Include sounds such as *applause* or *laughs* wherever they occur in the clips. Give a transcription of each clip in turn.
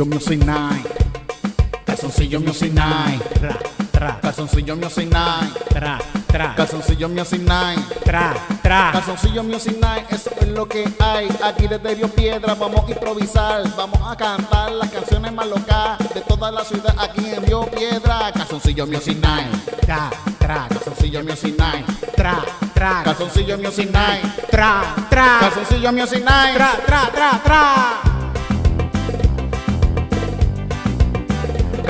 Calzoncillo Music Night. Calzoncillo Music Night. Tra, tra, Calzoncillo Music Night. tra, tra, Calzoncillo Music Night. tra, tra. Calzoncillo Music Night, eso es lo que hay. Aquí desde Río Piedra vamos a improvisar. Vamos a cantar las canciones más locas de toda la ciudad aquí en Río Piedra. Calzoncillo Music Night. Tra, tra, Calzoncillo Music Night. tra, tra, Calzoncillo Music Night. tra, tra, Calzoncillo Music Night. tra, tra, tra, tra.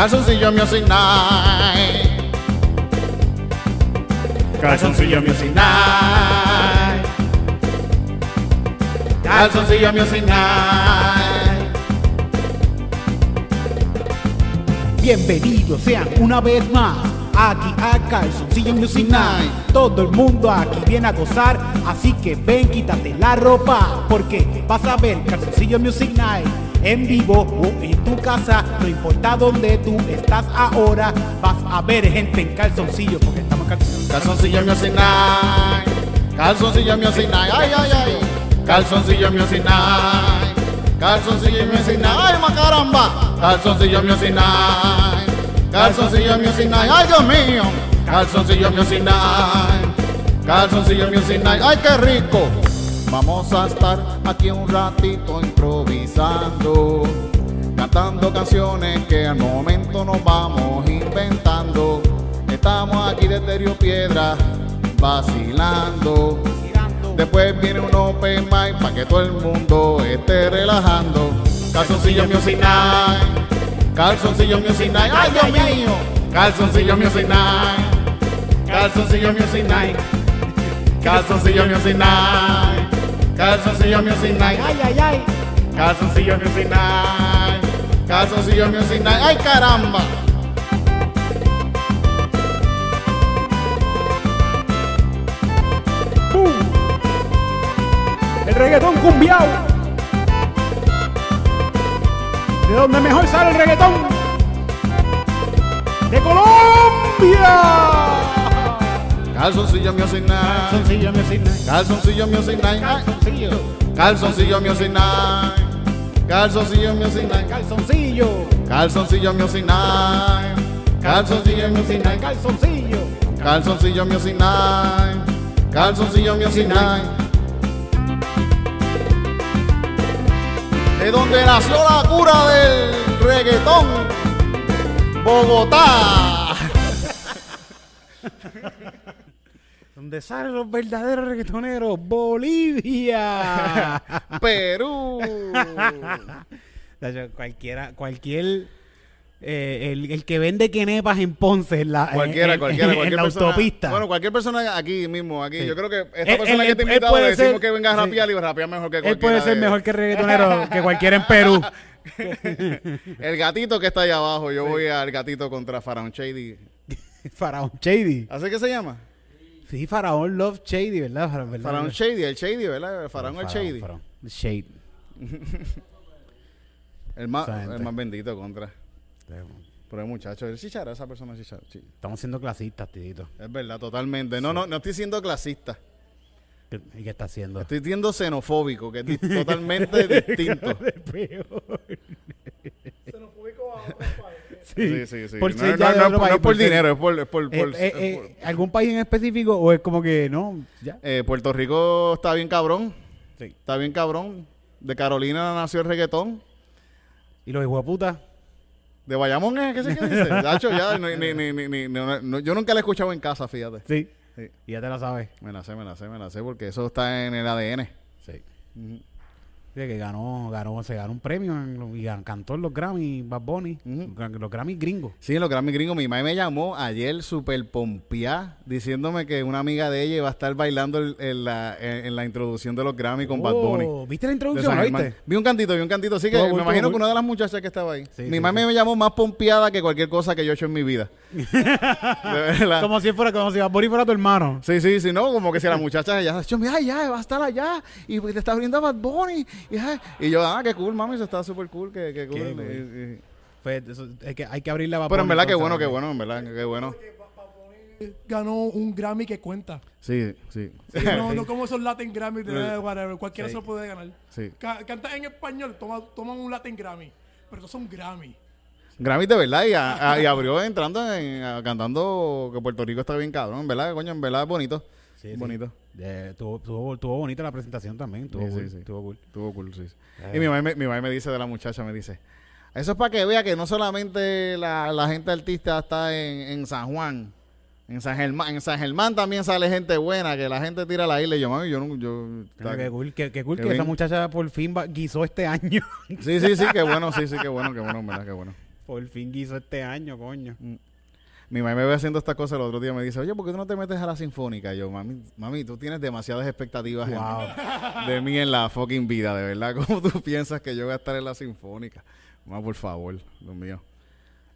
Calzoncillo Music Night. Calzoncillo Music Night. Calzoncillo Music Night. Bienvenidos sean una vez más aquí a Calzoncillo Music Night. Todo el mundo aquí viene a gozar, así que ven, quítate la ropa, porque vas a ver Calzoncillo Music Night en vivo o en tu casa, no importa dónde tú estás ahora, vas a ver gente en calzoncillo, porque estamos en calzoncillo. Calzoncillo Music Night. Calzoncillo Music Night. Ay, ay, ay. Calzoncillo Music Night. Calzoncillo Music Night. Ay, macaramba. Calzoncillo Music Night. Calzoncillo Music Night. Ay, Dios mío. Calzoncillo Music Night. Calzoncillo Music Night. Ay, qué rico. Vamos a estar aquí un ratito improvisando. Cantando canciones que al momento nos vamos inventando. Estamos aquí desde Río Piedra vacilando. Después viene un open mic para que todo el mundo esté relajando. Calzoncillo Music Night. Calzoncillo Music Night. ¡Ay, Dios mío! Calzoncillo Music Night. Calzoncillo Music Night. Calzoncillo Music Night. Calzoncillo Music Night. Ay, ay, ay. Calzoncillo Music Night. Calzoncillo Music Night. ¡Ay, caramba! ¡Pum! El reggaetón cumbiao. De donde mejor sale el reggaetón. De Colombia. Calzoncillo Music Night. Calzoncillo Music Night. Calzoncillo Music Night. Ay, Calzoncillo. Calzoncillo Music Night. Calzoncillo Music Night. Calzoncillo. Calzoncillo Music Night. Calzoncillo Music Night. Calzoncillo. Calzoncillo. Calzoncillo Music Night. De donde nació la cura del reggaetón. Bogotá. *laughs* Donde salen los verdaderos reggaetoneros. Bolivia. *laughs* Perú. *laughs* Cualquiera, cualquier. eh, el, el que vende quenepas en Ponce en la, Cualquiera, en- cualquiera, en cualquier la persona. autopista. Bueno, cualquier persona aquí mismo, aquí. Sí. Yo creo que esta Él- persona él- que te él invitado le decimos ser- que venga a sí. rapear y rapea mejor que Él cualquiera. puede ser de- mejor que reggaetonero *laughs* que cualquiera en Perú. El gatito que está allá abajo. Yo voy al gatito contra Faraón Shady. Faraón Shady. ¿Así que se llama? Sí, Faraón Love Shady, ¿verdad? Faraón, ¿verdad? Faraón Shady, el Shady, ¿verdad? El Faraón el Shady. Faraón. Shade. *laughs* El más, el más bendito contra. Pero el muchacho, el chichara, esa persona es chichara. sí. Estamos siendo clasistas, tidito. Es verdad, totalmente. No, no, no estoy siendo clasista. ¿Qué- ¿Y qué está haciendo? Estoy siendo xenofóbico, que es *laughs* totalmente distinto. *laughs* Sí, sí, sí. Por no, no, no, es por- dinero, es por, es por, Eh, por- eh, eh, por- ¿Algún país en específico o es como que no? Ya. Eh, Puerto Rico está bien cabrón. Sí. Está bien cabrón. De Carolina nació el reggaetón. ¿Y los hijueputas? De Bayamón es que se que dice. *laughs* Nacho, ya, ni- ni- ni- ni- ni- no- no- yo nunca la he escuchado en casa, fíjate. Sí. Sí. Y ya te la sabes. Me la sé, me la sé, me la sé, porque eso está en el ADN. Sí. Dice que ganó, ganó, se ganó un premio en y cantó en los Grammy, Bad Bunny, Ujú. los, los Grammy gringos. Sí, en los Grammy gringos, mi mamá me llamó ayer súper pompeada diciéndome que una amiga de ella iba a estar bailando el- en, la, en- en la introducción de los Grammy con Bad Bunny. Oh, ¿Viste la de introducción? San ¿lo Germán. viste? Vi un cantito, vi un cantito. Así que Todo me imagino todo que una de las muchachas que estaba ahí. Sí, mi sí, mamá sí. me llamó más pompeada que cualquier cosa que yo he hecho en mi vida. De verdad. Como si fuera, como si Bad Bunny fuera tu hermano. Sí, sí, sí, no, como que si la muchacha ya, yo, mira, ya, va a estar allá, y le está abriendo a Bad Bunny, y, yo, ah, qué cool, mami, eso está súper cool, que, que cool. Qué y- cool. y- y- Pues, eso, es que hay que abrirle a Bad pero en Bunny, verdad, qué bueno, qué ¿no? bueno, en verdad, qué bueno. ganó un Grammy que cuenta. Sí, sí, No, *laughs* no como esos Latin Grammy de Sí. whatever. Cualquiera Sí. se lo puede ganar. sí. Ca- canta en español, toma, toman un Latin Grammy. Pero estos son Grammy. Grammy de verdad y, a- a- y abrió entrando en, a- cantando que Puerto Rico está bien cabrón, en verdad, coño, en verdad es bonito. Sí, sí. bonito. Eh, tuvo, tuvo, tuvo bonita la presentación también. Tuvo Sí, cool, sí, sí. Tuvo cool. Estuvo cool, sí. sí. Eh. Y mi mamá, me- mi mamá me dice de la muchacha, me dice, eso es para que vea que no solamente la, la gente artista está en, en San Juan, en San Germán, en San Germán también sale gente buena, que la gente tira a la isla y yo, mami, yo no, yo... Mira, qué cool, qué, qué cool que esa bien. muchacha por fin va- guisó este año. Sí, sí, sí, qué bueno, sí, sí, qué bueno, qué bueno, en verdad, qué bueno. Por fin guisó este año, coño. Mi mamá me ve haciendo estas cosas el otro día me dice, oye, ¿por qué tú no te metes a la sinfónica? Y yo, mami, mami, tú tienes demasiadas expectativas en- de mí en la fucking vida, de verdad. *laughs* ¿Cómo tú piensas que yo voy a estar en la sinfónica? Mamá, por favor, Dios mío.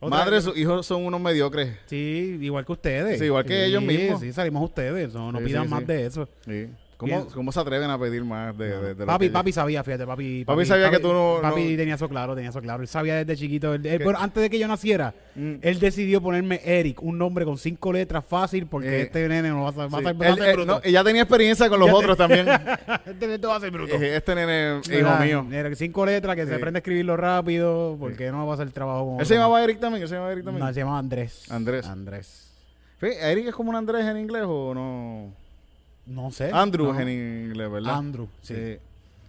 Madre, sus hijos son unos mediocres. Sí, igual que ustedes. Sí, igual que ellos mismos. Sí, salimos ustedes. No, no Sí, pidan más de eso. Sí. ¿Cómo, Bien. ¿Cómo se atreven a pedir más de, de- de lo papi, que- papi sabía, fíjate, papi. Papi sabía que tú no- Papi no- tenía eso claro, tenía eso claro. Él sabía desde chiquito. antes de que yo naciera, Mm. él decidió ponerme Eric, un nombre con cinco letras fácil, porque Eh, este nene no va a, ser- va a Sí. ser, va a Él- ser él- bruto. no, ella tenía experiencia con los Ya te- otros también. *laughs* este nene va a ser bruto. Eh, este nene, hijo mío. cinco letras, que se aprende a escribirlo rápido, porque no va a hacer el trabajo con ¿Él se llamaba Eric también? ¿Él se llamaba Eric también? No, se llama Andrés. Andrés. Andrés. ¿Eric es como un Andrés en inglés o no? No sé. Andrew No. en inglés, ¿verdad? Andrew, sí. Sí.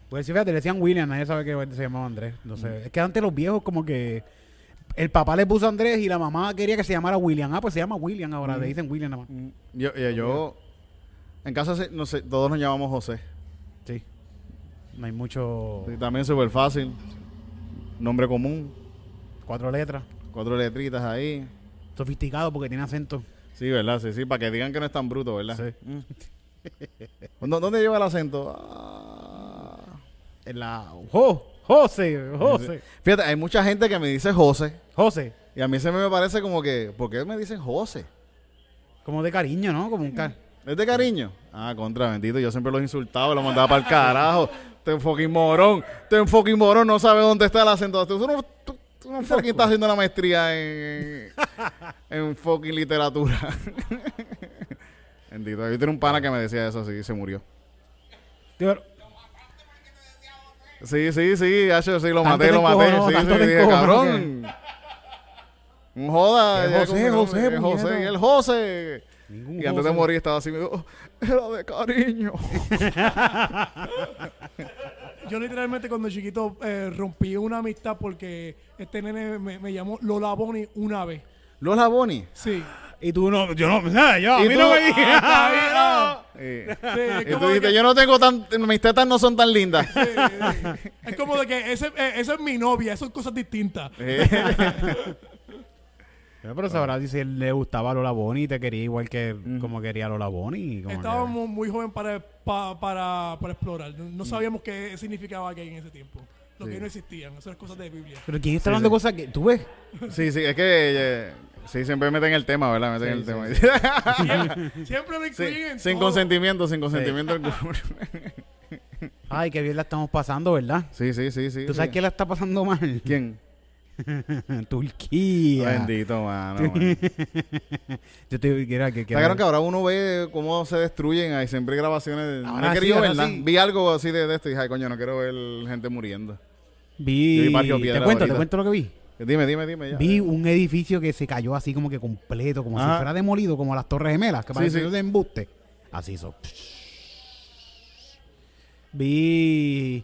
Pues sí, fíjate, le decían William, nadie sabe que se llamaba Andrés. No sé. Es que antes los viejos como que el papá le puso Andrés y la mamá quería que se llamara William. Ah, pues se llama William ahora, le dicen William nada más. Mm, Yo, yo, yo- en casa, no sé, todos nos llamamos José. Sí. No hay mucho... Sí, también súper fácil. Nombre común, Cuatro letras. cuatro letritas ahí. Sofisticado porque tiene acento. Sí, ¿verdad? Sí, sí, para que digan que no es tan bruto, ¿verdad? Sí. *laughs* ¿Dó- ¿Dónde lleva el acento? Ah. En la... Jo, José, José. Fíjate, hay mucha gente que me dice José. José. Y a mí se me parece como que, ¿por qué me dicen José? Como de cariño, ¿no? Como un car... ¿Es de cariño? Ah, contra, bendito. Yo siempre los insultaba y los mandaba para el carajo. Te fucking morón. Te fucking morón. No sabe dónde está el acento. Tú no, tú, tú no fucking estás haciendo una maestría en, en fucking literatura. *laughs* bendito. Yo tenía un pana que me decía eso así y se murió. Tío, Sí, sí, sí. Hacho, sí, lo maté, te lo maté. encojonó, Sí, sí, dije, encojonó cabrón. Un joda. Ya José, José, es José. el José. Ningún Y antes de morir estaba así, oh, era de cariño. *laughs* Yo literalmente cuando chiquito eh, rompí una amistad porque este nene me, me llamó Lola Bonnie una vez. Lola Bonnie. Sí. Y tú no, yo no, nada, yo, a ¿Y mí tú? *laughs* no *laughs* me. Ah, Sí, es y tú dijiste, que- yo no tengo tan, mis tetas no son tan lindas. sí, sí. Es como de que ese, eh, esa es mi novia, eso son cosas distintas. *laughs* Pero sabrá si él le gustaba Lola Bonnie y te quería igual que como quería Lola Bonnie. como que- Estábamos muy jóvenes para, pa- para, para explorar. No, no sabíamos qué significaba gay en ese tiempo. Lo Sí. que no existían. Eso es cosas de Biblia. Pero ¿quién está Sí, hablando sí. de cosas que... ¿Tú ves? sí, sí, es que eh, sí, siempre meten el tema, ¿verdad? Meten Sí, el sí, tema. Siempre, siempre lo incluyen Sí, en sin todo. consentimiento, sin consentimiento. alguno. Ay, qué bien la estamos pasando, ¿verdad? sí, sí, sí, sí. ¿Tú sabes sí. quién la está pasando mal? ¿Quién? *laughs* Turquía. Bendito, mano. *laughs* man. Yo te quiero que... claro que ahora uno ve cómo se destruyen, hay siempre grabaciones. no Ahora he querido sí, ver ahora nada. sí. Vi algo así de, de esto y dije, ay, coño, no quiero ver gente muriendo. Vi... Vi Te cuento, te cuento lo que vi. Dime, dime, dime. Ya. Vi un edificio que se cayó así como que completo, como si fuera demolido, como las Torres Gemelas, que Sí, parece sí. de embuste. Así hizo. Vi,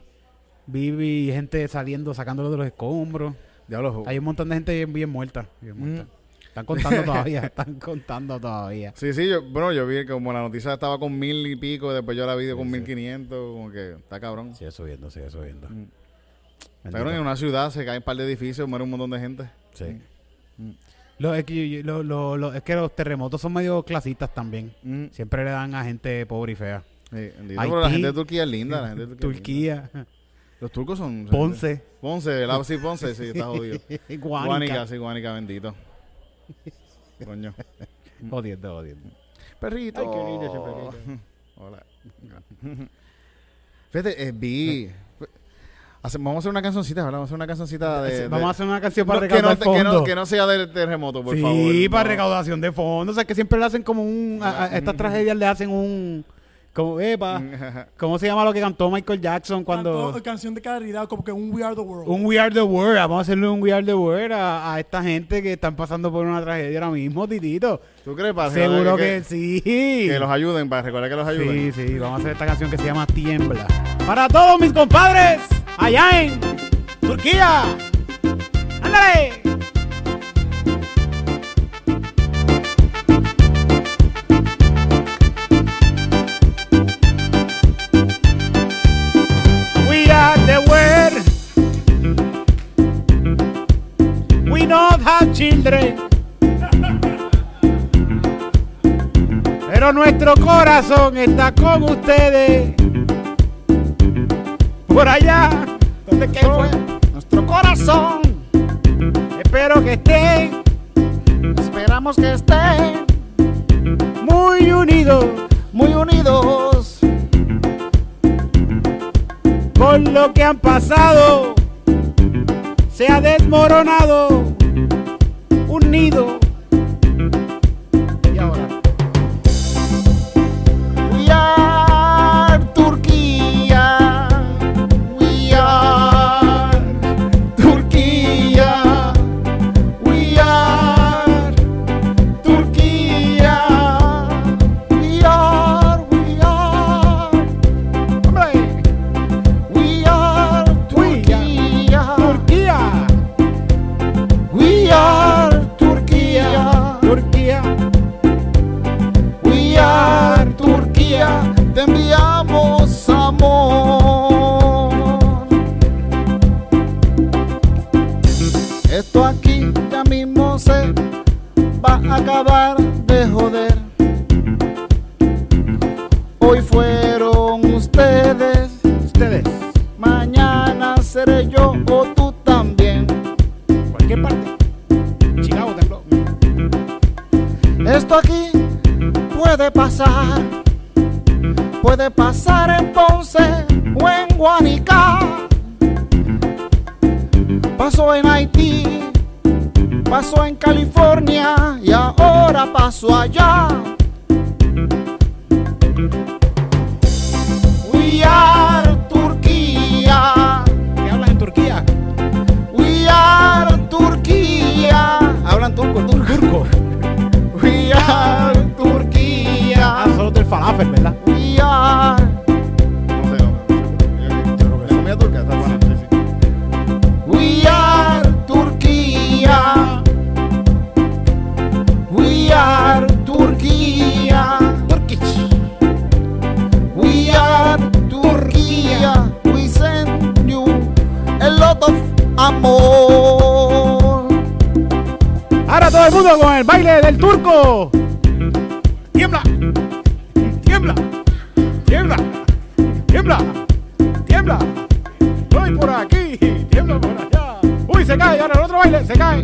vi, vi gente saliendo, sacándolo de los escombros. Diablo, Hay un montón de gente bien, bien muerta. bien muerta. Están contando todavía, *laughs* están contando todavía. Sí, sí, yo, bueno, yo vi que como la noticia estaba con mil y pico, después yo la vi con mil quinientos, como que está cabrón. Sigue subiendo, sigue subiendo. Mm. Cabrón, en una ciudad se caen un par de edificios, muere un montón de gente. Sí. Lo- es, que, yo- lo- lo- lo- es que los terremotos son medio clasistas también. Mm. Siempre le dan a gente pobre y fea. Sí, bendito, Haití. pero la gente de Turquía es linda, la gente de Turquía. Turquía, Los turcos son... Ponce, Ponce, ¿verdad? Sí, Ponce, sí, está jodido. *laughs* Guánica. Guánica, sí, Guánica, bendito. Coño. *laughs* Jodiendo, jodiendo. Perrito. Ay, qué lindo ese perrito. *laughs* Hola. Fíjate, eh, vi... hace- vamos a hacer una cancioncita, ¿verdad? Vamos a hacer una cancioncita de... de- Vamos a hacer una canción para No, que, recaudar no, que, no, fondos. que no sea del terremoto, por sí, favor. para no. recaudación de fondos. O sea, que siempre le hacen como un... A, a estas tragedias le hacen un... Como, epa, *laughs* ¿Cómo se llama lo que cantó Michael Jackson cuando... Cantó canción de caridad, como que un We Are the World. Un We Are the World. Vamos a hacerle un We Are the World a, a esta gente que están pasando por una tragedia ahora mismo, Titito. ¿Tú crees, para Seguro que, sí. Que los ayuden, para recordar que los ayuden. Sí, sí. Vamos a hacer esta canción que se llama Tiembla. Para todos mis compadres, allá en Turquía. ¡Ándale! We are the world. We not have children. Pero nuestro corazón está con ustedes. Por allá. ¿Dónde que fue? Nuestro corazón. Espero que estén. Esperamos que estén muy unidos. muy unidos. Con lo que han pasado. Se ha desmoronado. Un nido. Y ahora. We are Con el baile del turco. Tiembla. Tiembla. Tiembla. Tiembla. Tiembla. Estoy por aquí. Tiembla por allá. Uy, se cae. Ahora el otro baile. Se cae.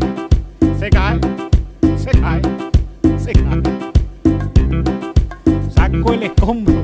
Se cae. Se cae. Se cae. Saco el escombro.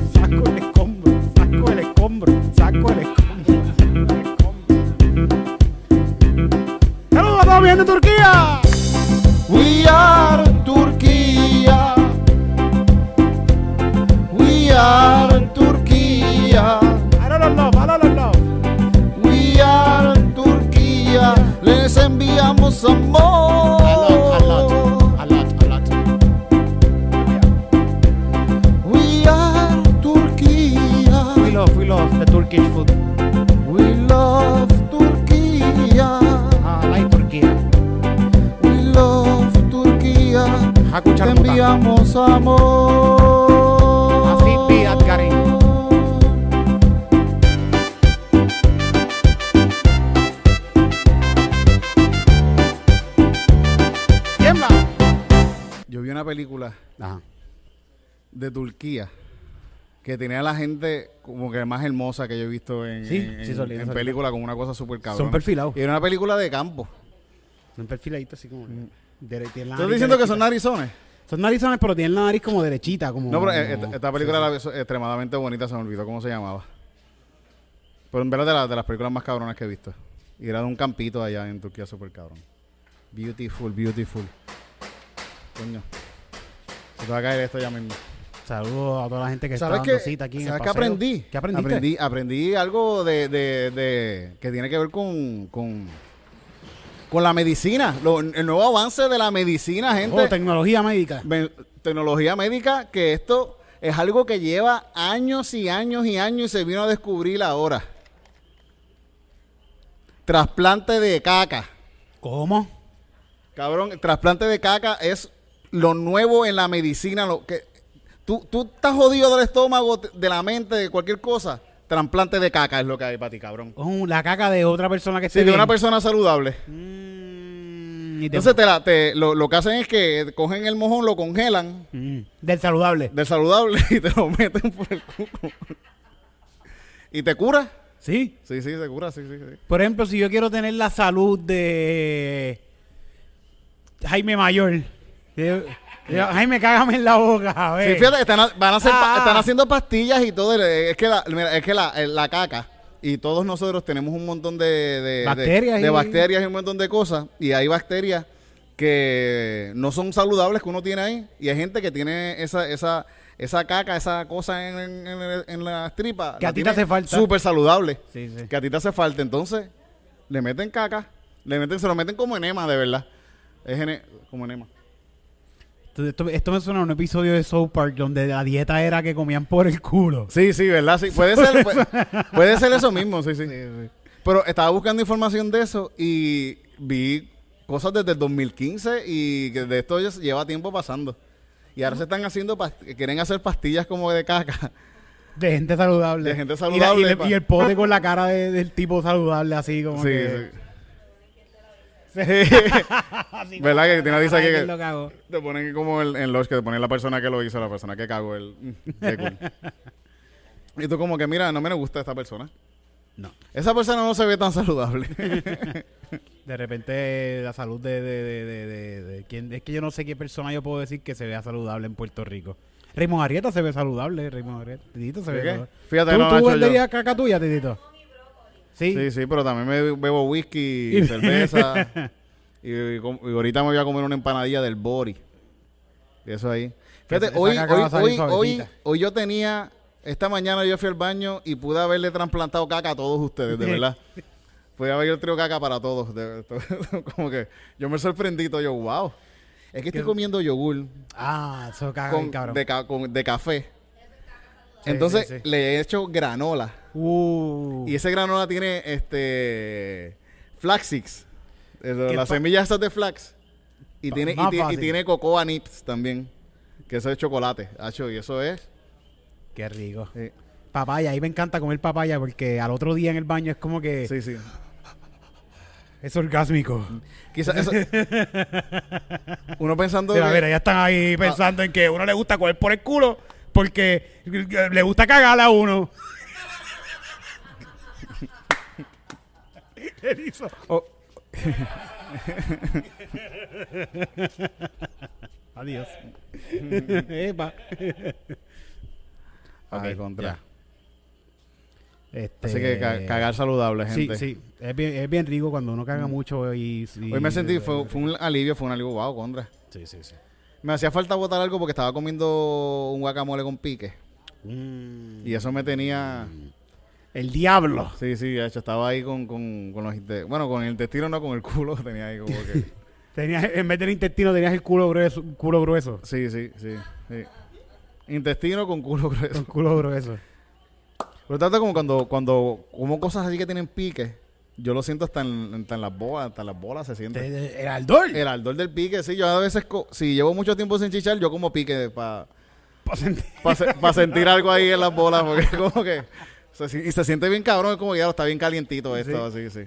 Una película Ajá. de Turquía que tenía a la gente como que más hermosa que yo he visto en, Sí, en, sí, película con una cosa súper cabrón. Son perfilados. Y era una película de campo. Son perfiladitos así como. la ¿Estás diciendo que son narizones? Son narizones, pero tienen la nariz como derechita. Como, No, pero eh, como- esta, esta película era so- extremadamente bonita, se me olvidó cómo se llamaba. Pero en verdad de, la- de las películas más cabronas que he visto. Y era de un campito allá en Turquía súper cabrón. Beautiful, beautiful. Coño. Te va a caer esto ya mismo. Saludos a toda la gente que está ¿Sabes dando cita aquí en ¿Sabes qué aprendí? ¿Qué aprendiste? Aprendí, aprendí algo de, de- de- que tiene que ver con, con, con la medicina. Lo- el nuevo avance de la medicina, gente. Oh, tecnología médica. Me- tecnología médica, que esto es algo que lleva años y años y años y se vino a descubrir ahora. Trasplante de caca. ¿Cómo? Cabrón, el trasplante de caca es lo nuevo en la medicina. Lo que, tú, tú estás jodido del estómago, de la mente, de cualquier cosa. Trasplante de caca es lo que hay para ti, cabrón. Con la caca de otra persona que esté Sí, de una persona saludable. Mm, y te- Entonces te la- te- lo, lo que hacen es que cogen el mojón, lo congelan Mm, del saludable. del saludable *laughs* y te lo meten por el culo. ¿Y te cura? Sí. Sí, sí, se cura, sí, sí, sí. Por ejemplo, si yo quiero tener la salud de Jaime Mayor. Yo, Jaime, cágame en la boca, a ver. Sí, fíjate, están, van a hacer, Ah. están haciendo pastillas y todo. eh, Es que la, mira, es que la, eh, la caca y todos nosotros tenemos un montón de, de- Bacterias de y- bacterias y un montón de cosas. Y hay bacterias que no son saludables que uno tiene ahí. Y hay gente que tiene esa, esa, esa caca, esa cosa en, en, en- en las tripas. Que la a ti te hace falta. Súper saludable. Sí, sí. Que a ti te hace falta. Entonces, le meten caca. Le meten, se lo meten como enema, de verdad. Es ene- como enema. Esto, esto- me suena a un episodio de South Park donde la dieta era que comían por el culo. Sí, sí, ¿verdad? Sí, puede ser, *laughs* puede, puede ser eso mismo, sí, sí, Pero estaba buscando información de eso y vi cosas desde el 2015 y que de esto lleva tiempo pasando. Y ahora se están haciendo, quieren hacer pastillas como de caca. De gente saludable. De gente Y la- saludable, Y, le- pa- y el pote con la cara de- del tipo saludable, así como Sí, que... sí. *laughs* Así ¿Verdad que tiene dice que- que lo cago. Te ponen como el, en los que te ponen la persona que lo hizo, la persona que cagó el... *laughs* cool. Y tú como que, mira, no me gusta esta persona. No. Esa persona no se ve tan saludable. *laughs* De repente la salud de, de, de, de, quién es que yo no sé qué persona yo puedo decir que se vea saludable en Puerto Rico. Raymond Arrieta se ve saludable, Raymond Arrieta. Titito se ¿De ve saludable. Fíjate, ¿Tú, no, tú venderías caca tuya, Titito? Sí. Sí, sí, pero también me bebo whisky, y *laughs* cerveza. *laughs* y, y com- y ahorita me voy a comer una empanadilla del Bori. Y eso ahí. Fíjate, Esa- hoy, hoy, hoy, hoy, hoy yo tenía. Esta mañana yo fui al baño y pude haberle trasplantado caca a todos ustedes, de verdad. Pude haber traído caca para todos. de- *laughs* de- como que yo me sorprendí todo. Yo, wow. Es que estoy ¿Qué? comiendo yogur Ah, eso caga con, bien, cabrón. de, ca- con- de café. Sí, Entonces sí, sí. le he hecho granola. Uh. Y ese granola tiene este flaxix. ¿Qué Las semillas esas de flax. Y tiene, y, más ti- y tiene cocoa nips también. Que eso es chocolate. Hacho, y eso es. Qué rico. Sí, Papaya, a mí me encanta comer papaya porque al otro día en el baño es como que sí. sí. es orgásmico. Quizás eso. *laughs* uno pensando. Mira, que- mira, ya están ahí pensando en que a uno le gusta coger por el culo porque le gusta cagarle a uno. ¿Qué hizo? Oh. *laughs* Adiós. *laughs* Epa. Ay, Ok, contra. Este, Así que ca- cagar saludable, Sí, gente. sí. Es bien, es bien rico cuando uno caga mucho y... y- Hoy me sentí, fue, fue un alivio, fue un alivio, wow, contra. Sí, sí, sí. Me hacía falta botar algo porque estaba comiendo un guacamole con pique. Mm. Y eso me tenía. El diablo. Sí, sí, de hecho, estaba ahí con, con, con los. inte- Bueno, con el intestino, no, con el culo. Tenía ahí como que. *laughs* Tenías, en vez del intestino tenías el culo grueso. Culo grueso. Sí, sí, sí, sí. Intestino con culo Con grueso. culo grueso. Pero tanto como cuando, cuando como cosas así que tienen pique, yo lo siento hasta en, hasta en las bolas, hasta en las bolas se siente. El ardor. El ardor del pique, sí, yo a veces, si llevo mucho tiempo sin chichar, yo como pique para Pa' sentir- sentir algo ahí en las bolas, porque *laughs* como que... se y se siente bien cabrón, es como que ya está bien calientito esto, así, sí.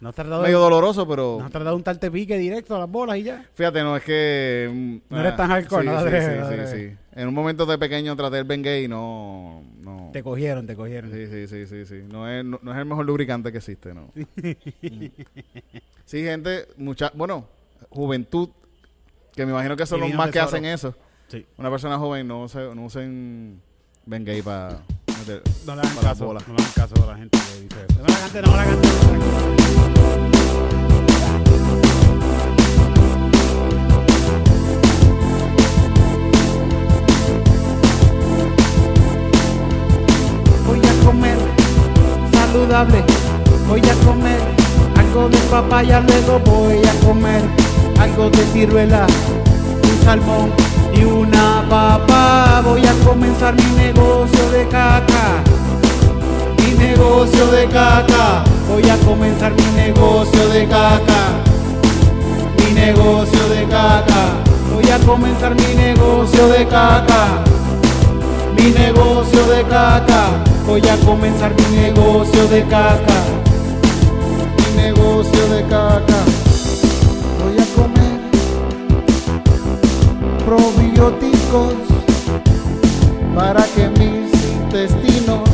¿No has tratado, Medio doloroso, pero... ¿no has tratado de untarte pique directo a las bolas y ya? Fíjate, no, es que... mm, No eres ah, tan hardcore, sí, no sí, sí, sí. En un momento de pequeño traté el Bengay y no... no Te cogieron, te cogieron. sí, sí, sí, sí, sí. No es, no, no es el mejor lubricante que existe, ¿no? Mm. *laughs* sí, gente, mucha... Bueno, juventud, que me imagino que son los Divino más que tesoro. hacen eso. Sí. Una persona joven no, use- no usen Bengay para de, no le hagan para caso, bola. No le hagan caso a la gente que dice eso. No la cante, no la cante. Voy a comer saludable. Voy a comer algo de papaya, luego voy a comer algo de ciruela, un salmón y una papa. Voy a comenzar mi negocio de caca. Mi negocio de caca. Voy a comenzar mi negocio de caca. Mi negocio de caca. Voy a comenzar mi negocio de caca. Mi negocio de caca. Voy a comenzar mi negocio de caca. Mi negocio de caca. Voy a comer para que mis intestinos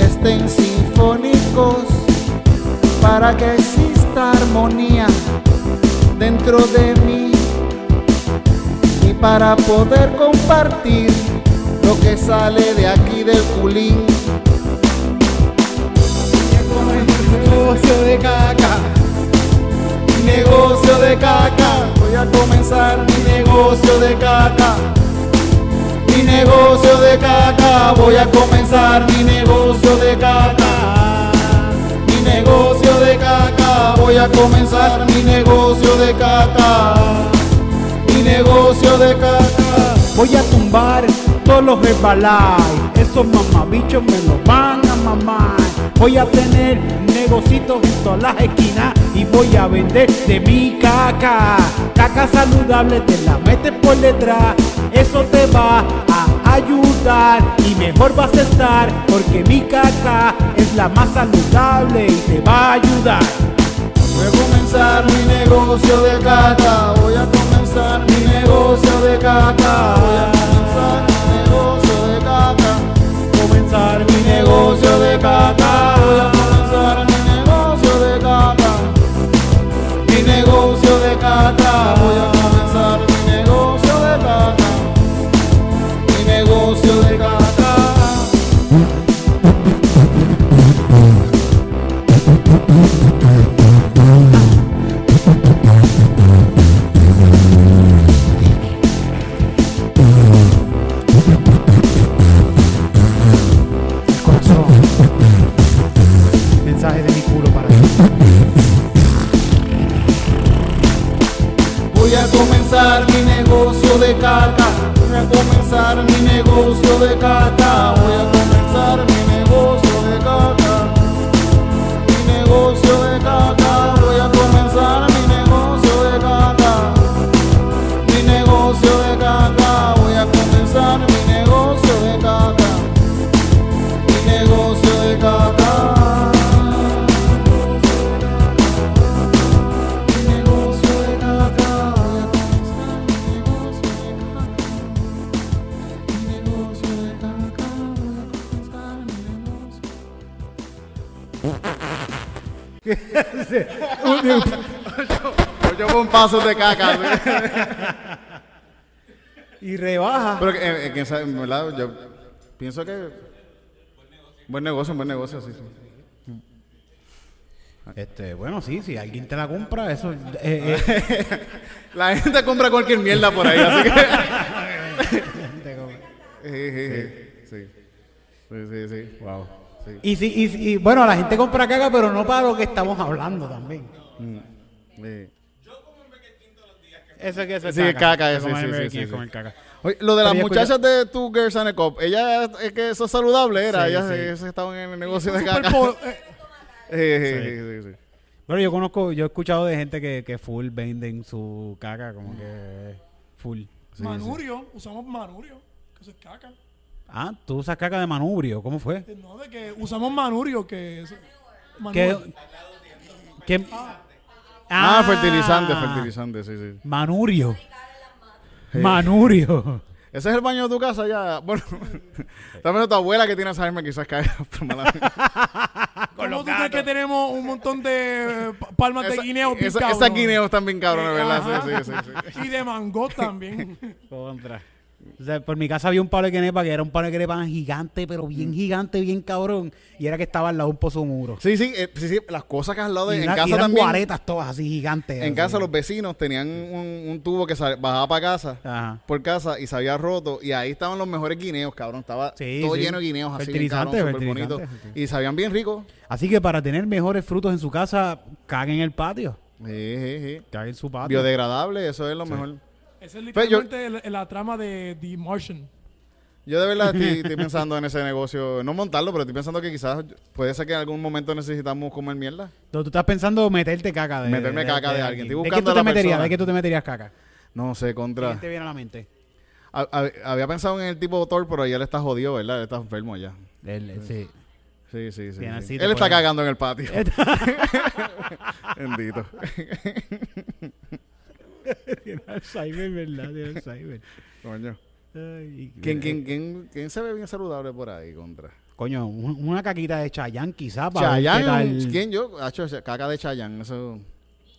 estén sinfónicos, para que exista armonía dentro de mí y para poder compartir lo que sale de aquí del culín. Negocio de caca. Negocio de caca, a comenzar mi negocio de caca. Mi negocio de caca, voy a comenzar mi negocio de caca. Mi negocio de caca, voy a comenzar mi negocio de caca. Mi negocio de caca. Voy a tumbar todos los Herbalife. Esos mamabichos me los van a mamar. Voy a tener negocitos en todas las esquinas y voy a vender de mi caca. Caca saludable, te la metes por detrás. Eso te va a ayudar y mejor vas a estar porque mi caca es la más saludable y te va a ayudar. Voy a comenzar mi negocio de caca. Voy a comenzar mi negocio de caca. Voy a comenzar mi negocio de caca. Comenzar mi negocio mi negocio Pasos de caca. *laughs* Y rebaja. Pero que, eh, eh, quién sabe, en verdad, yo pienso que buen negocio, buen negocio, sí, sí. Este, bueno, sí, si alguien te la compra, eso. eh, eh, *laughs* La gente compra cualquier mierda por ahí, así que. *laughs* Sí, sí, sí. Sí, sí, sí. Wow. Sí. y, si, y, si- y, bueno, la gente compra caca, pero no para lo que estamos hablando también. Sí. Eso que eso es Sí, caca, sí, como sí, es comer sí. caca. Oye, lo de las muchachas de Two Girls and a Cup, ella es que eso es saludable, era. Sí, ellas, estaban en el negocio de caca. *laughs* Sí, sí, sí, sí, sí. Bueno, yo conozco, yo he escuchado de gente que, que full venden su caca, como que full. manurio, usamos manurio, que eso es caca. Ah, tú usas caca de manubrio, ¿cómo fue? No, de que usamos manurio, que es... Qué- Ah, fertilizante, fertilizante, sí, sí. Manurio. Manurio. *laughs* ¿Ese es el baño de tu casa ya? Bueno, *laughs* también tu abuela que tiene Alzheimer quizás caiga. *laughs* mala. ¿Cómo tú crees que tenemos un montón de pa- palmas de Esa- guineo esa- picados? Esas guineos están bien cabrones, ¿verdad? Sí, sí. sí. Y de mango también. Contra. O sea, por mi casa había un palo de quenepa que era un palo de quenepa gigante, pero Mm. bien gigante, bien cabrón. Y era que estaba al lado de un pozo muro. Sí, sí, eh, sí, sí, las cosas que al lado de... En casa también... guaretas todas así gigantes. En así. casa los vecinos tenían un, un tubo que sal- bajaba para casa, Ajá. por casa, y se había roto. Y ahí estaban los mejores guineos, cabrón. Estaba Sí, todo sí. lleno de guineos así, bien Fertilizante, cabrón, súper bonito. Y sabían bien ricos. Así que para tener mejores frutos en su casa, caguen en el patio. Sí, sí, sí. Caguen en su patio. Biodegradable, eso es lo mejor. Esa es Pues yo- literalmente el- la trama de The Martian. Yo de verdad estoy, estoy *laughs* pensando en ese negocio, no montarlo, pero estoy pensando que quizás puede ser que en algún momento necesitamos comer mierda. Entonces, tú estás pensando meterte caca de Meterme caca de alguien. Estoy ¿De qué tú te meterías? ¿De qué tú te meterías caca? No sé, contra. ¿Qué te viene a la mente? Ha- ha- Había pensado en el tipo Thor, pero ya él está jodido, ¿verdad? Él está enfermo ya. El- sí. Sí, sí, sí. Él está cagando en el patio. *laughs* *laughs* Bendito. *laughs* Tiene Alzheimer, ¿verdad? Tiene Alzheimer. Coño. Ay, ¿Quién, quién, quién, quién se ve bien saludable por ahí, contra? Coño, un- una caquita de Chayán quizás. Chayanne. ¿Qué tal? ¿Quién yo? Hacho, caca de Chayanne. Eso.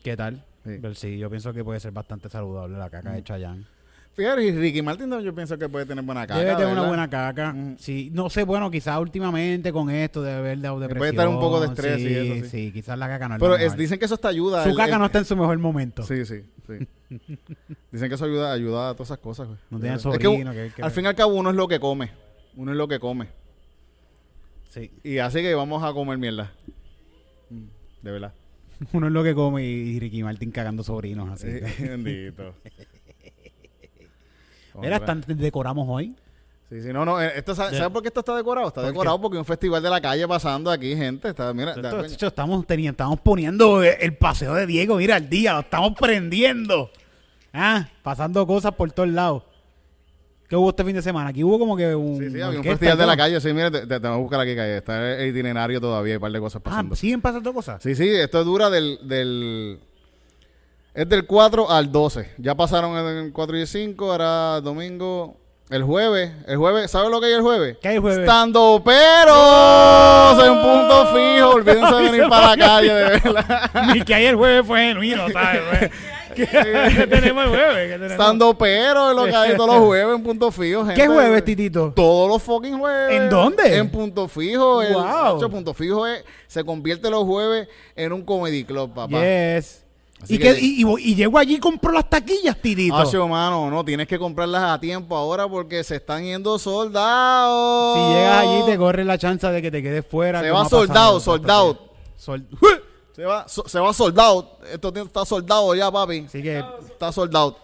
¿Qué tal? Sí. Pero sí, yo pienso que puede ser bastante saludable la caca de Chayán. Fíjate, y Ricky Martin también yo pienso que puede tener buena caca. Debe tener una ¿verdad? buena caca. Mm. Sí, no sé, bueno, quizás últimamente con esto debe haber dado depresión. Puede estar un poco de estrés y eso, sí. sí. quizás la caca no es Pero lo es- mejor. dicen que eso te ayuda. Su el- caca el- no está en su mejor momento. Sí, sí, sí. *laughs* Dicen que eso ayuda, ayuda a todas esas cosas, güey. No tiene Es que sobrino, que- que- al fin y al cabo uno es lo que come. Uno es lo que come. Sí. Y así que vamos a comer mierda. Mm, De verdad. *laughs* Uno es lo que come y Ricky Martin cagando sobrinos así. Sí, *laughs* bendito. *laughs* Mira, decoramos hoy. Sí, sí, no, no. eh, Esto, ¿sabe, De- sabe por qué esto está decorado? Está ¿Por qué? decorado porque hay un festival de la calle pasando aquí, gente. Está, mira, da- Esto- esto estamos, teniendo, estamos poniendo el paseo de Diego, mira, al día, lo estamos prendiendo. Ah, pasando cosas por todos lados. ¿Qué hubo este fin de semana? Aquí hubo como que un. sí, sí, había un festival de la calle. Sí, mira, te, te, te voy a buscar aquí, calle. Está el itinerario todavía, hay un par de cosas Ah, pasando. ¿siguen pasando cosas? Sí, sí, esto dura del, del... Es del 4 al 12. Ya pasaron el 4 y el 5, ahora domingo... El jueves, el jueves, ¿sabes lo que hay el jueves? ¿Qué hay el jueves? Estando pero soy un punto fijo, olvídense de venir para la calle, de verdad. *laughs* Ni que ayer jueves fue genuino, ¿sabes? ¿Qué, *laughs* qué tenemos el jueves? Estando pero es lo que hay todos los jueves en punto fijo, gente. ¿Qué jueves, Titito? Todos los fucking jueves. ¿En dónde? En Punto Fijo. El, Wow. macho, Punto Fijo es, se convierte los jueves en un comedy club, papá. Yes. Y, que- que, y, y- y llego allí y compro las taquillas, Titito. Hacho, mano, no, tienes que comprarlas a tiempo ahora porque se están yendo soldados. Si llegas allí te corre la chance de que te quedes fuera. Se como va ha pasado soldado, soldado. Se va, so- se va soldado. Esto tiene- está soldado ya, papi. Así que Está soldado.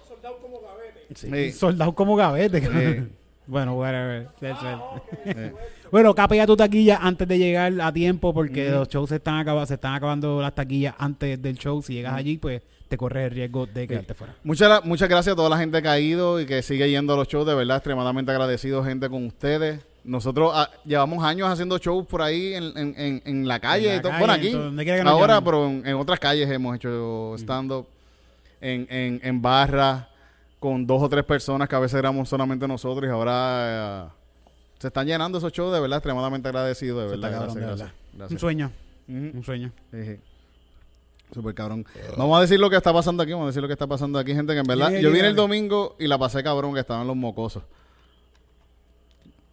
sí, Sí. soldado como gavete. Sí. bueno, whatever. That's it. Eh, *laughs* Bueno, capea tu taquilla antes de llegar a tiempo porque los shows se están, acaba- se están acabando las taquillas antes del show. Si llegas allí, pues te corres el riesgo de quedarte fuera. Muchas, muchas gracias a toda la gente que ha ido y que sigue yendo a los shows. De verdad, extremadamente agradecido, gente, con ustedes. Nosotros ah, llevamos años haciendo shows por ahí en, en- en- en la calle. En la y todo. calle, bueno, aquí. Ahora, pero en, en otras calles hemos hecho stand-up. En, en, en barras con dos o tres personas que a veces éramos solamente nosotros y ahora eh, se están llenando esos shows. De verdad, extremadamente agradecido. De verdad, está cabrón, gracias, de gracias. Un sueño, un sueño. Sí, sí. Super cabrón. Vamos a decir lo que está pasando aquí. Vamos a decir lo que está pasando aquí, gente. Que en verdad, yo vine el domingo y la pasé cabrón que estaban los mocosos.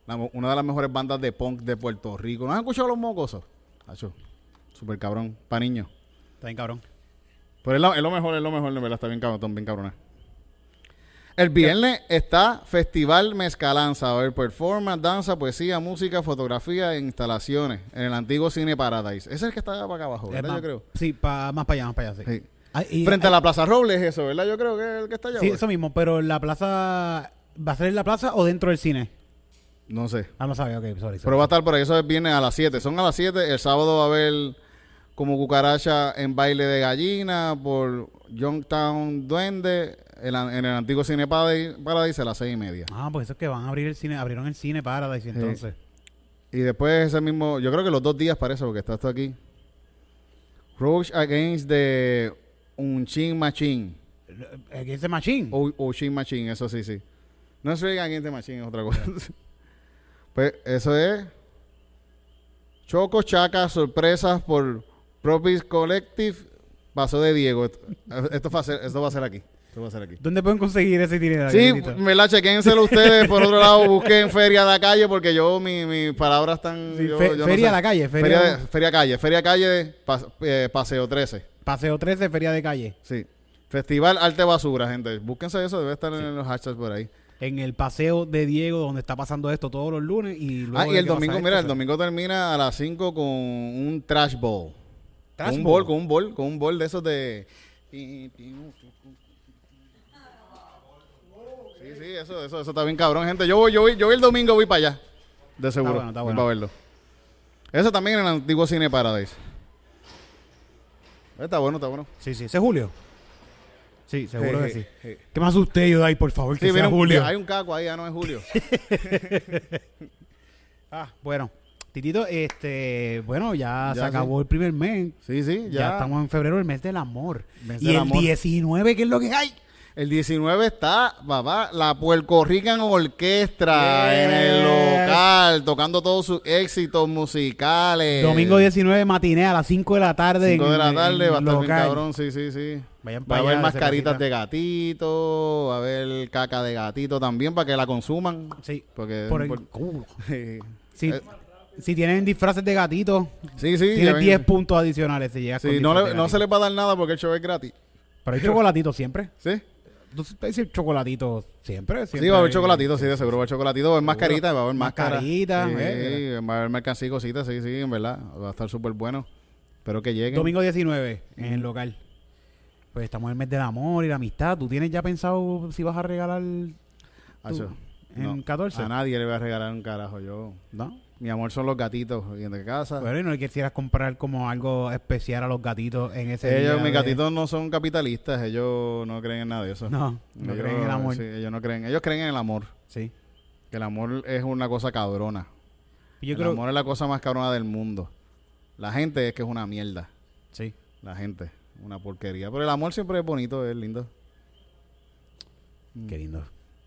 La una de las mejores bandas de punk de Puerto Rico. ¿No has escuchado los mocosos? Hacho, super cabrón. Pa' niños. Está bien, cabrón. Pero es, la- es lo mejor, es lo mejor, de verdad. Está bien cabrón, bien cabrones. El viernes está Festival Mezcalanza. A haber performance, danza, poesía, música, fotografía e instalaciones en el antiguo Cine Paradise. Ese es el que está para acá abajo, ¿verdad? más- Yo creo. Sí, pa- más para allá, más para allá, sí. Sí. Ah, y- Frente a la Plaza Robles, eso, ¿verdad? Yo creo que es el que está allá. Sí, eso mismo, pero la plaza... ¿Va a ser en la plaza o dentro del cine? No sé. Ah, no sabía, ok, sorry. sorry. Pero va a estar por ahí, eso es viernes a las 7. Son a las 7. El sábado va a haber como cucaracha en baile de gallina por Youngtown Duende en, el antiguo Cine Paradise, a las 6 y media. Ah, pues eso es que van a abrir el cine, abrieron el cine Paradise entonces. Y después ese mismo, yo creo que los dos días parece, porque está esto aquí. Roach Against the Unchin Machine. ¿El que ese machine? O Unchin Machine, eso sí, sí. No es Against the Machine, es otra cosa. *laughs* pues eso es Choco Chaca, sorpresas por Propis Collective, pasó de Diego. Esto, va a ser, esto va a ser aquí. Esto va a ser aquí. ¿Dónde pueden conseguir ese itinerario? Sí, me la chequénselo ustedes. Por otro lado, busquen Feria de la Calle porque yo, mi- mis palabras están. Sí, yo- fe- yo no feria sé. la calle, feria- Feria, de- feria Calle. Feria Calle, pas- eh, Paseo 13. Paseo 13, Feria de Calle. Sí. Festival Arte Basura, gente. Búsquense eso, debe estar en los hashtags por ahí. En el paseo de Diego, donde está pasando esto todos los lunes. Y luego Ah, y el domingo, esto, mira, el domingo termina a las 5 con un trash ball. Trash con un ball. con un bol, con un bol de esos de. Sí, sí, eso, eso, eso está bien cabrón, gente. Yo voy, yo voy, yo voy el domingo, voy para allá. De seguro. bueno, está bueno. para verlo. Eso también en el antiguo Cine Paradise. Está bueno, está bueno. Sí, sí. ¿Ese es Julio? Sí, seguro que Sí. ¿Qué más usted, Yodai, por favor? Que sea Julio. Hay un caco ahí, ya no es Julio. *laughs* Ah, bueno. Titito, este, bueno, ya, Ya, se acabó el primer mes. Sí, sí, Ya. ya. estamos en febrero, el mes del amor. Mes y del el amor. 19, ¿qué es lo que hay? El 19 está, papá, la Puerto Rican Orquestra en el local, tocando todos sus éxitos musicales. Domingo 19, matiné a las 5 de la tarde. 5 en- de la tarde, va a estar bien cabrón, sí, sí, sí. Vayan Va a haber mascaritas de gatito, va a haber caca de gatito también para que la consuman. Sí, Porque por el por- culo. *laughs* sí, Si, Eh. si tienen disfraces de gatito, sí, sí, ven. 10 puntos adicionales si llegas Sí, no, le- no se les va a dar nada porque el show es gratis. Pero hay chocolatito siempre. *laughs* ¿Sí? ¿Tú te dices chocolatito siempre? Sí, va a haber chocolatito, sí, de seguro va a haber chocolatito, va a haber mascarita, va a haber máscara. Mascarita, Sí, eh. va a haber mercancía y cositas, sí, sí, en verdad. Va a estar súper bueno. Espero que lleguen. Domingo 19, en el local. Pues estamos en el mes del amor y la amistad. ¿Tú tienes ya pensado si vas a regalar Acho, en no, 14? A nadie le voy a regalar un carajo. Yo, ¿No? Mi amor son los gatitos de casa. Bueno, y no le quisieras comprar como algo especial a los gatitos en ese ellos, mis de- gatitos no son capitalistas, ellos no creen en nada de eso. No, no Ellos- creen en el amor. sí, ellos no creen, ellos creen en el amor. Sí. Que el amor es una cosa cabrona. Yo el creo... amor es la cosa más cabrona del mundo. La gente es que es una mierda. Sí. La gente, una porquería. Pero el amor siempre es bonito, es lindo. Qué lindo.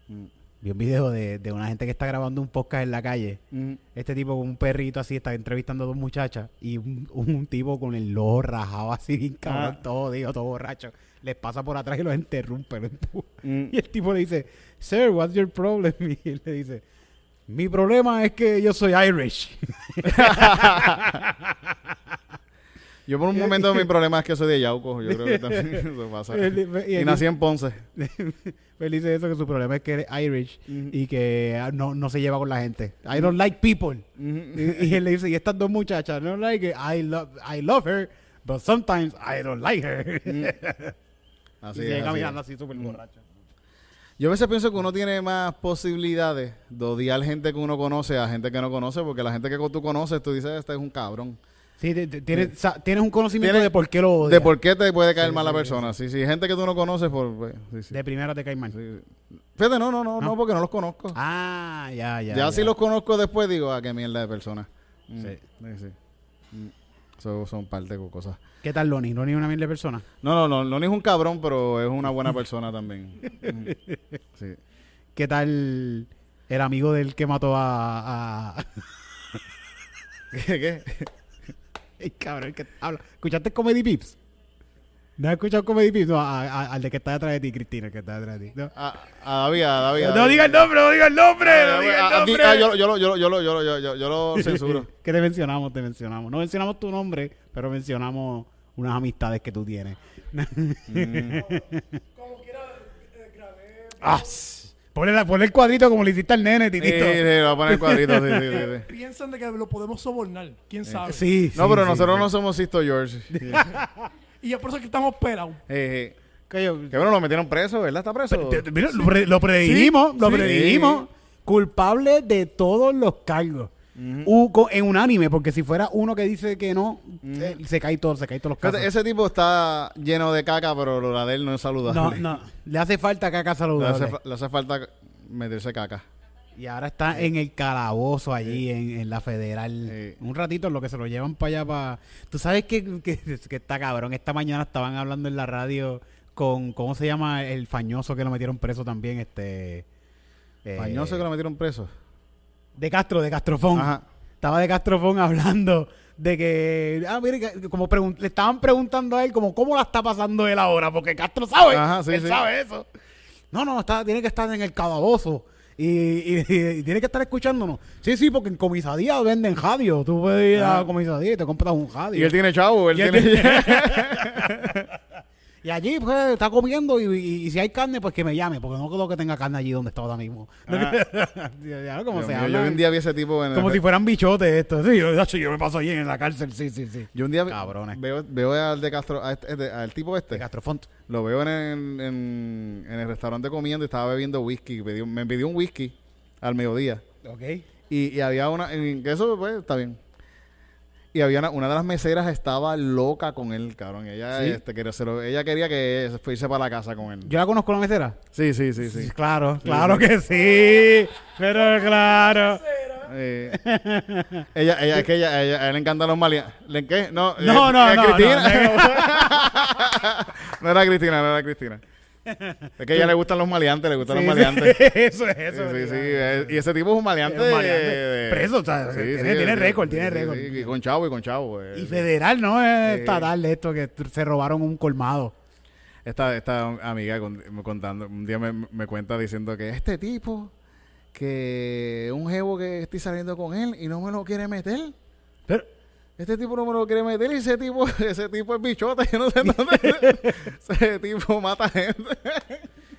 Mm. Vi un video de, de una gente que está grabando un podcast en la calle. Mm. Este tipo con un perrito así está entrevistando a dos muchachas y un, un tipo con el ojo rajado así, bien cabrón, Ah. todo, digo, todo borracho. Les pasa por atrás y los interrumpe. los. Mm. *laughs* Y el tipo le dice, Sir, what's your problem? *laughs* Y él le dice, mi problema es que yo soy Irish. *laughs* Yo por un momento mi problema es que soy de Yauco. Yo creo que también *laughs* eso pasa. Y nací en Ponce. *laughs* Él dice eso, que su problema es que eres Irish y que ah, no, no se lleva con la gente. I don't like people. y, y él le dice, y estas dos muchachas, no like it. I love, I love her, but sometimes I don't like her. *laughs* Así y es, sigue caminando así súper borracho. Yo a veces pienso que uno tiene más posibilidades de odiar gente que uno conoce a gente que no conoce, porque la gente que tú conoces, tú dices, este es un cabrón. Sí, te- te- tienes, sa- tienes un conocimiento Tienes- de por qué lo odias. De por qué te puede caer Sí, mal la persona. Sí, sí, gente que tú no conoces, por... pues. De primera te cae mal. Fíjate, no, no, no, No. porque no los conozco. Ah, ya, ya. ya, si los conozco después, digo, ah, qué mierda de persona. Mm, Sí. sí, sí. Mm. Eso son parte de cosas. ¿Qué tal Lonnie? ¿Lonnie es una mil de persona? No, no, no, no es un cabrón, pero es una buena persona también. *laughs* Mm. Sí. ¿Qué tal el amigo del que mató a... a... *laughs* ¿Qué? El cabrón, que habla. ¿Escuchaste Comedy Pips? ¿No has escuchado Comedy Pips? No, a- a- al de que está detrás de ti, Cristina, el que está detrás de ti. No, A, a David, a David. no David. diga el nombre, no diga el nombre, no diga el Ah, nombre. yo, yo, lo- yo, lo- yo, lo- yo, lo- yo, yo, yo lo *laughs* censuro. que te mencionamos, te mencionamos. No mencionamos tu nombre, pero mencionamos unas amistades que tú tienes. *laughs* Mm. Como quiera, eh, grabé. ah, ponle, la- ponle el cuadrito como le hiciste al nene, Sí, titito. sí, le voy a poner el cuadrito, sí, sí, sí, sí. *laughs* Piensan de que lo podemos sobornar. ¿Quién sabe? Sí, No, sí, pero sí, nosotros sí. no somos Sisto George. *laughs* Sí. Y es por eso que estamos pelados. Eh, eh. Que bueno, lo metieron preso, ¿verdad? ¿Está preso? Te- te- mira, lo, pre- lo predijimos, lo sí. predijimos. Culpable de todos los cargos. U- co- en unánime, porque si fuera uno que dice que no, eh, se cae todo, se cae todos los casos. ese tipo está lleno de caca, pero la de él no es saludable. No, no, le hace falta caca Le saludable. hace, le hace falta meterse caca. Y ahora está en el calabozo allí, en, en la federal. Sí. Un ratito en lo que se lo llevan para allá para... Tú sabes que, que, que está cabrón. Esta mañana estaban hablando en la radio con... ¿Cómo se llama? El fañoso que lo metieron preso también, este... eh, Fañoso que lo metieron preso. De Castro, de Castrofón. Ajá. Estaba de Castrofón *laughs* hablando de que, ah, mire, como le estaban preguntando a él como cómo la está pasando él ahora, porque Castro sabe, Ajá, sí, él sí. sabe eso. No, no, está, tiene que estar en el calabozo. Y, y- *laughs* y tiene que estar escuchándonos. Sí, sí, porque en comisaría venden radio. Tú puedes ir a Ajá. la comisaría y te compras un radio. Y él tiene chavo, él Y él tiene... *laughs* Y allí, pues, está comiendo y, y- y si hay carne, pues que me llame, porque no creo que tenga carne allí donde está ahora mismo. *laughs* ya, como se mío, habla. yo un día vi ese tipo en el- Como si fueran bichotes esto. Sí, yo, me paso allí en la cárcel, sí, sí, sí. Yo un día Cabrones. veo, veo al de Castro, a este- al tipo este, De Castrofont. lo veo en el, en, en el restaurante comiendo y estaba bebiendo whisky. Me pidió un whisky al mediodía. Ok. Y, y había una, en eso pues está bien. Y había una, una de las meseras estaba loca con él, cabrón. Ella, ¿Sí? este, quería, se lo- ella quería que se fuese para la casa con él. ¿Yo la conozco la mesera? Sí, sí, sí, sí. Claro, claro que sí. Pero claro. Eh, ella, ella, es que ella, ella, a ella le encantan los maliantes. ¿Le qué? No, No, eh, no, eh, no, Cristina. *laughs* No, era Cristina, no era Cristina. Es que a ella le gustan los maleantes, le gustan Sí, los sí. maleantes. *laughs* Eso es, Sí, eso. sí, es. sí, eh, Y ese tipo es un maleante. Es un maleante. de- Preso, o sea, tiene- sí, récord, sí, tiene sí, récord. sí, y con chavo y con chavo. eh. Y federal, ¿no? Es Sí. estatal esto que se robaron un colmado. Esta, esta amiga contando, un día me, me cuenta diciendo que este tipo, que un jevo que estoy saliendo con él y no me lo quiere meter. Pero, Este tipo no me lo quiere meter y ese tipo, *laughs* ese tipo es bichote, yo no sé dónde. *laughs* ese tipo mata gente.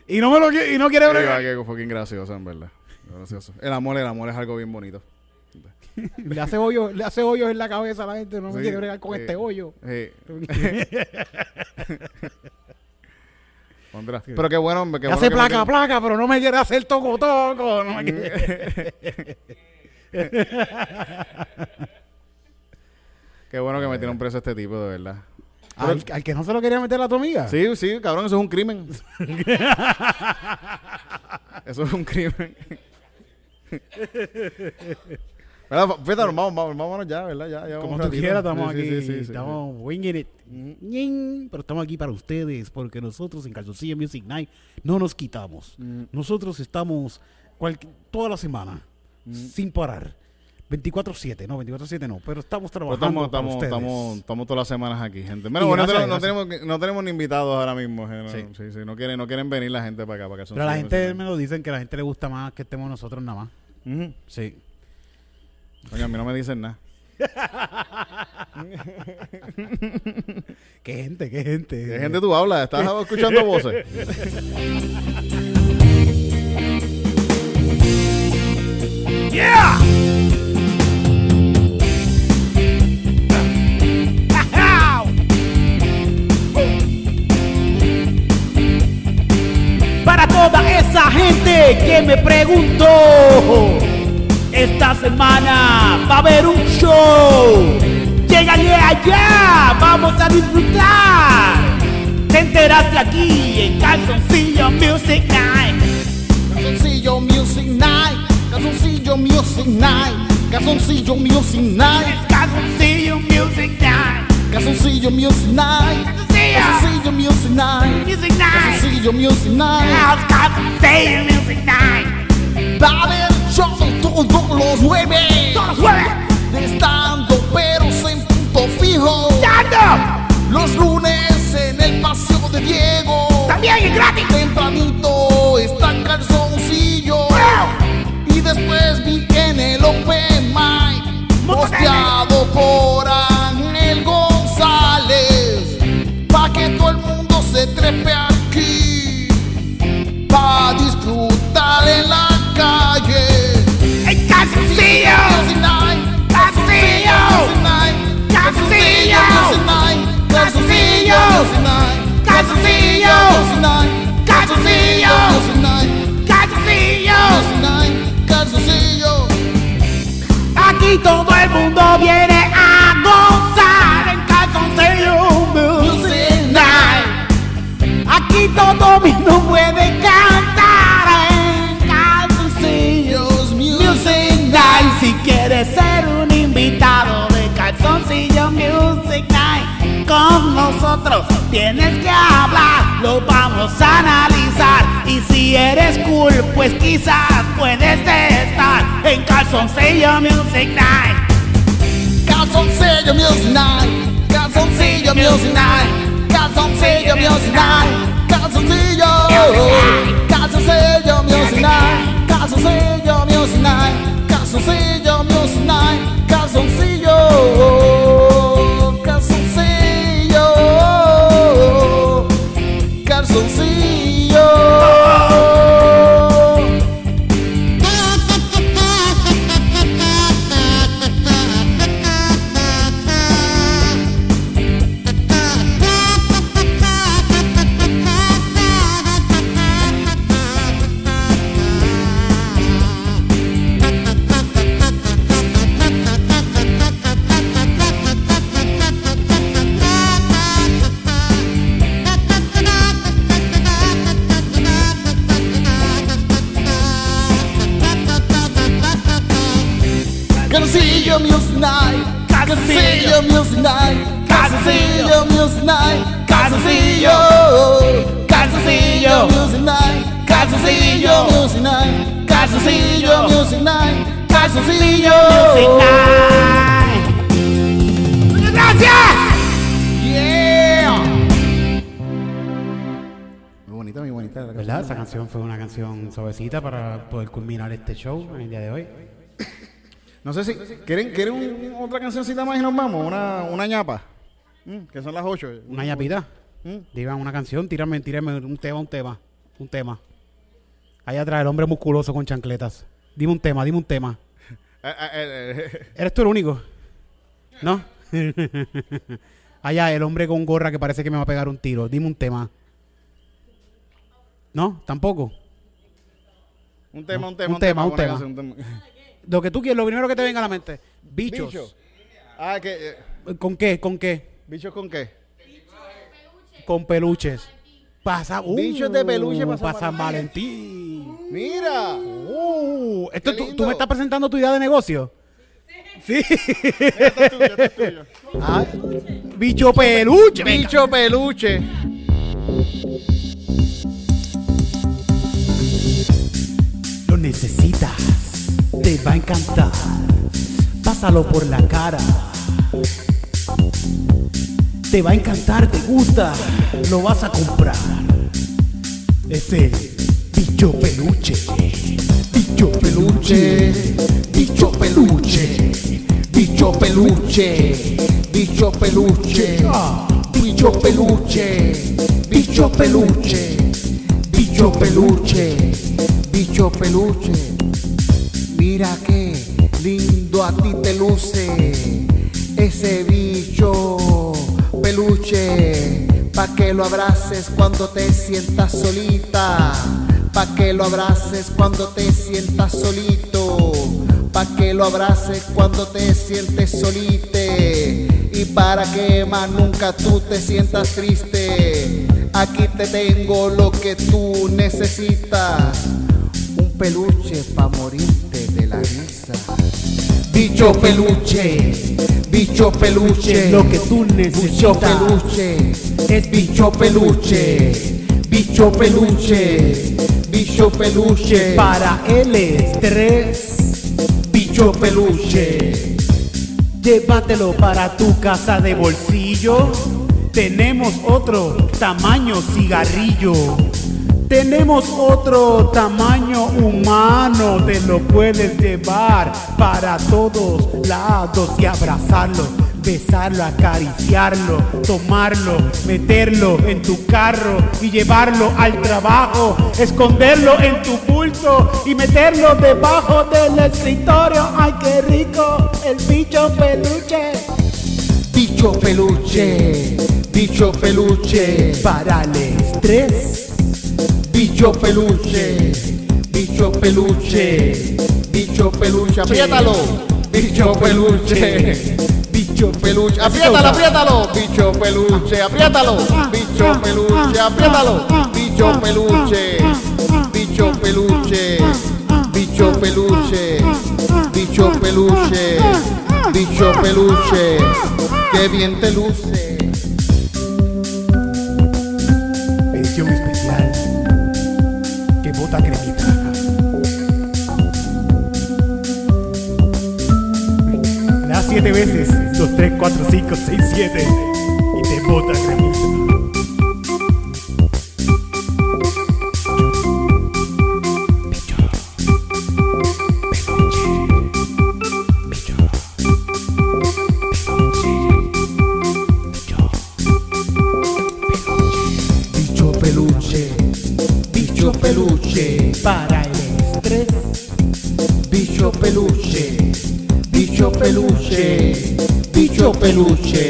y no me lo quiere, y no quiere bregar. "Ay, qué fucking gracioso, en verdad. Gracioso. El amor, el amor es algo bien bonito. *laughs* Le hace hoyo, le hace hoyos en la cabeza a la gente, no me Sí, quiere bregar con sí. este hoyo. Sí. Ondra. Pero qué bueno, qué bueno hace que placa, metieron- placa, pero no me quiere hacer toco, toco. No me quiere. Qué bueno que metieron preso a este tipo, de verdad. Pero- al, al que no se lo quería meter a tu amiga. Sí, sí, cabrón, eso es un crimen. *laughs* eso es un crimen. *laughs* ¿Verdad? Fíjate, vamos, vamos, vámonos ya, ¿verdad? Ya, ya Como tú quieras, estamos Sí, aquí. sí, sí, estamos winging it. Pero estamos aquí para ustedes, porque nosotros en Calzoncillo Music Night no nos quitamos. Mm. Nosotros estamos cualqui- toda la semana, Mm. sin parar. 24-7, no, 24-7 no, pero estamos Pero trabajando estamos, estamos, ustedes. estamos, estamos todas las semanas aquí, gente. Bueno, no, tenemos, no, tenemos, no tenemos ni invitados ahora mismo. eh, no, Sí. sí, sí, no, quieren, no quieren venir la gente para acá. Para que Pero la gente me lo dicen que a la gente le gusta más que estemos nosotros nada más. Ujú. Sí. Oye, a mí no me dicen nada. *laughs* Qué gente, qué gente. ¿Qué gente tú hablas? ¿Estás escuchando voces? *laughs* gente que me preguntó, esta semana va a haber un show. Llégale allá, vamos a disfrutar. Te enteraste aquí en Calzoncillo Music Night. Calzoncillo Music Night. Calzoncillo Music Night. Calzoncillo Music Night. Calzoncillo Music Night. Calzoncillo Music Night. Calzoncillo Music Night. Music Night. Calzoncillo Music Night. House Calzoncillo Music Night. Haber show todos los jueves. Todos los jueves. De estando peros en punto fijo. ¡Dando! Los lunes en el paseo de Diego. También es gratis. Tempranito está calzoncillo. Y después vi en el Open Mic. Posteado por Ángel se trepe aquí. Pa' disfrutar en la calle. Music Night. Calzoncillo. Music Night. Calzoncillo. Music Night. Calzoncillo. Aquí todo el mundo viene con nosotros, tienes que hablar, lo vamos a analizar. Y si eres cool, pues quizás puedes estar en Calzoncillo Music Night. Calzoncillo Music Night. Calzoncillo Music Night. Calzoncillo Music Night. Calzoncillo. Calzoncillo Music Night. Calzoncillo Music Night. Calzoncillo Music Night. Calzoncillo. soon. See you. Oh. meus nai, casinha meus nai, casinha meus nai, casinha, casinha meus nai, casinha meus nai, casinha meus nai, casinha meus nai. Gracias. Muy bonita, ¿Verdad? Esa canción fue una canción suavecita para poder culminar este show en el día de hoy. No sé si quieren, quieren un- otra cancioncita más y nos vamos, una, una ñapa. Mm, que son las 8. Una ñapita. Mm. Digan una canción, tírame, tírame un tema, un tema, un tema. Allá atrás el hombre musculoso con chancletas. Dime un tema, dime un tema. Eh, *laughs* eh, eh, eh, ¿Eres tú el único? ¿No? *laughs* Allá el hombre con gorra que parece que me va a pegar un tiro. Dime un tema. ¿No? Tampoco. un tema, un Un tema, tema, un tema. canción, un tema. *laughs* Lo que tú quieres, lo primero que te venga a la mente. Bichos. Bicho. Ah, que. eh, ¿Con qué? ¿Con qué? ¿Bichos con qué? Con peluches. Pasa, uh, Bichos de peluche para San Valentín. Mira. Uh, esto, tú, tú me estás presentando tu idea de negocio? Sí. Esto es tuyo, esto es tuyo. Ah, bicho peluche. venga. Bicho peluche. Lo necesitas, te va a encantar. Pásalo por la cara. Te va a encantar, te gusta, lo vas a comprar. Es el bicho peluche. Bicho peluche. Bicho peluche. Bicho peluche. Bicho peluche. Bicho peluche. Bicho peluche. Bicho peluche. Bicho peluche. Mira qué lindo a ti te luce ese bicho peluche. Pa' que lo abraces cuando te sientas solita. Pa' que lo abraces cuando te sientas solito. Pa' que lo abraces cuando te sientes solite. Y para que más nunca tú te sientas triste. Aquí te tengo lo que tú necesitas. Un peluche pa' morirte de la risa. Bicho peluche, bicho peluche, Lo que tú bicho necesitas. peluche, es bicho peluche, bicho peluche, bicho peluche, Para el estrés, bicho peluche. llévatelo para tu casa de bolsillo. Tenemos otro tamaño cigarrillo. Tenemos otro tamaño humano, te lo puedes llevar para todos lados y abrazarlo, besarlo, acariciarlo, tomarlo, meterlo en tu carro y llevarlo al trabajo, esconderlo en tu bulto y meterlo debajo del escritorio. ¡Ay, qué rico! El bicho peluche Bicho peluche, bicho peluche, para el estrés. Bicho peluche, bicho peluche, bicho peluche, apriétalo, bicho peluche, bicho peluche, apriétalo, apriétalo, bicho peluche, apriétalo, bicho peluche, apriétalo, bicho peluche, bicho peluche, bicho peluche, bicho peluche, bicho peluche, qué bien te luce. 2, 3, 4, 5, 6, 7 y te bota bicho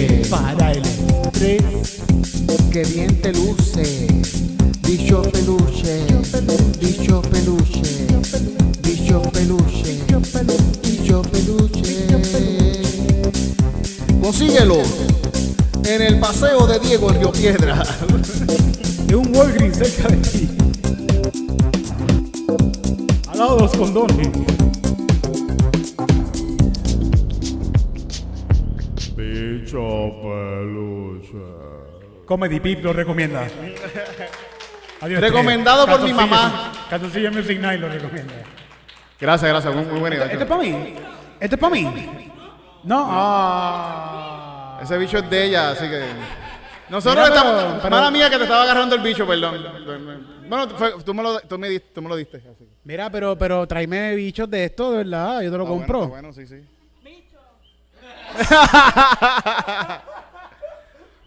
Comedy Pip lo recomienda. Adiós, Recomendado por mi mamá. Calzoncillo Music Night lo recomienda. Gracias, gracias. Muy, muy buena idea. ¿Este es para mí? ¿Este es para mí? No. Ah. Ese bicho es de ella, así que. Nosotros Mira, pero- estamos. pero- Mala mía que te estaba agarrando el bicho, perdón. Bueno, fue- tú, me lo, tú, me diste, tú me lo diste. así. Mira, pero, pero tráeme bichos de esto, de verdad. Yo te lo Ah, bueno, compro. está bueno, sí, sí. *laughs*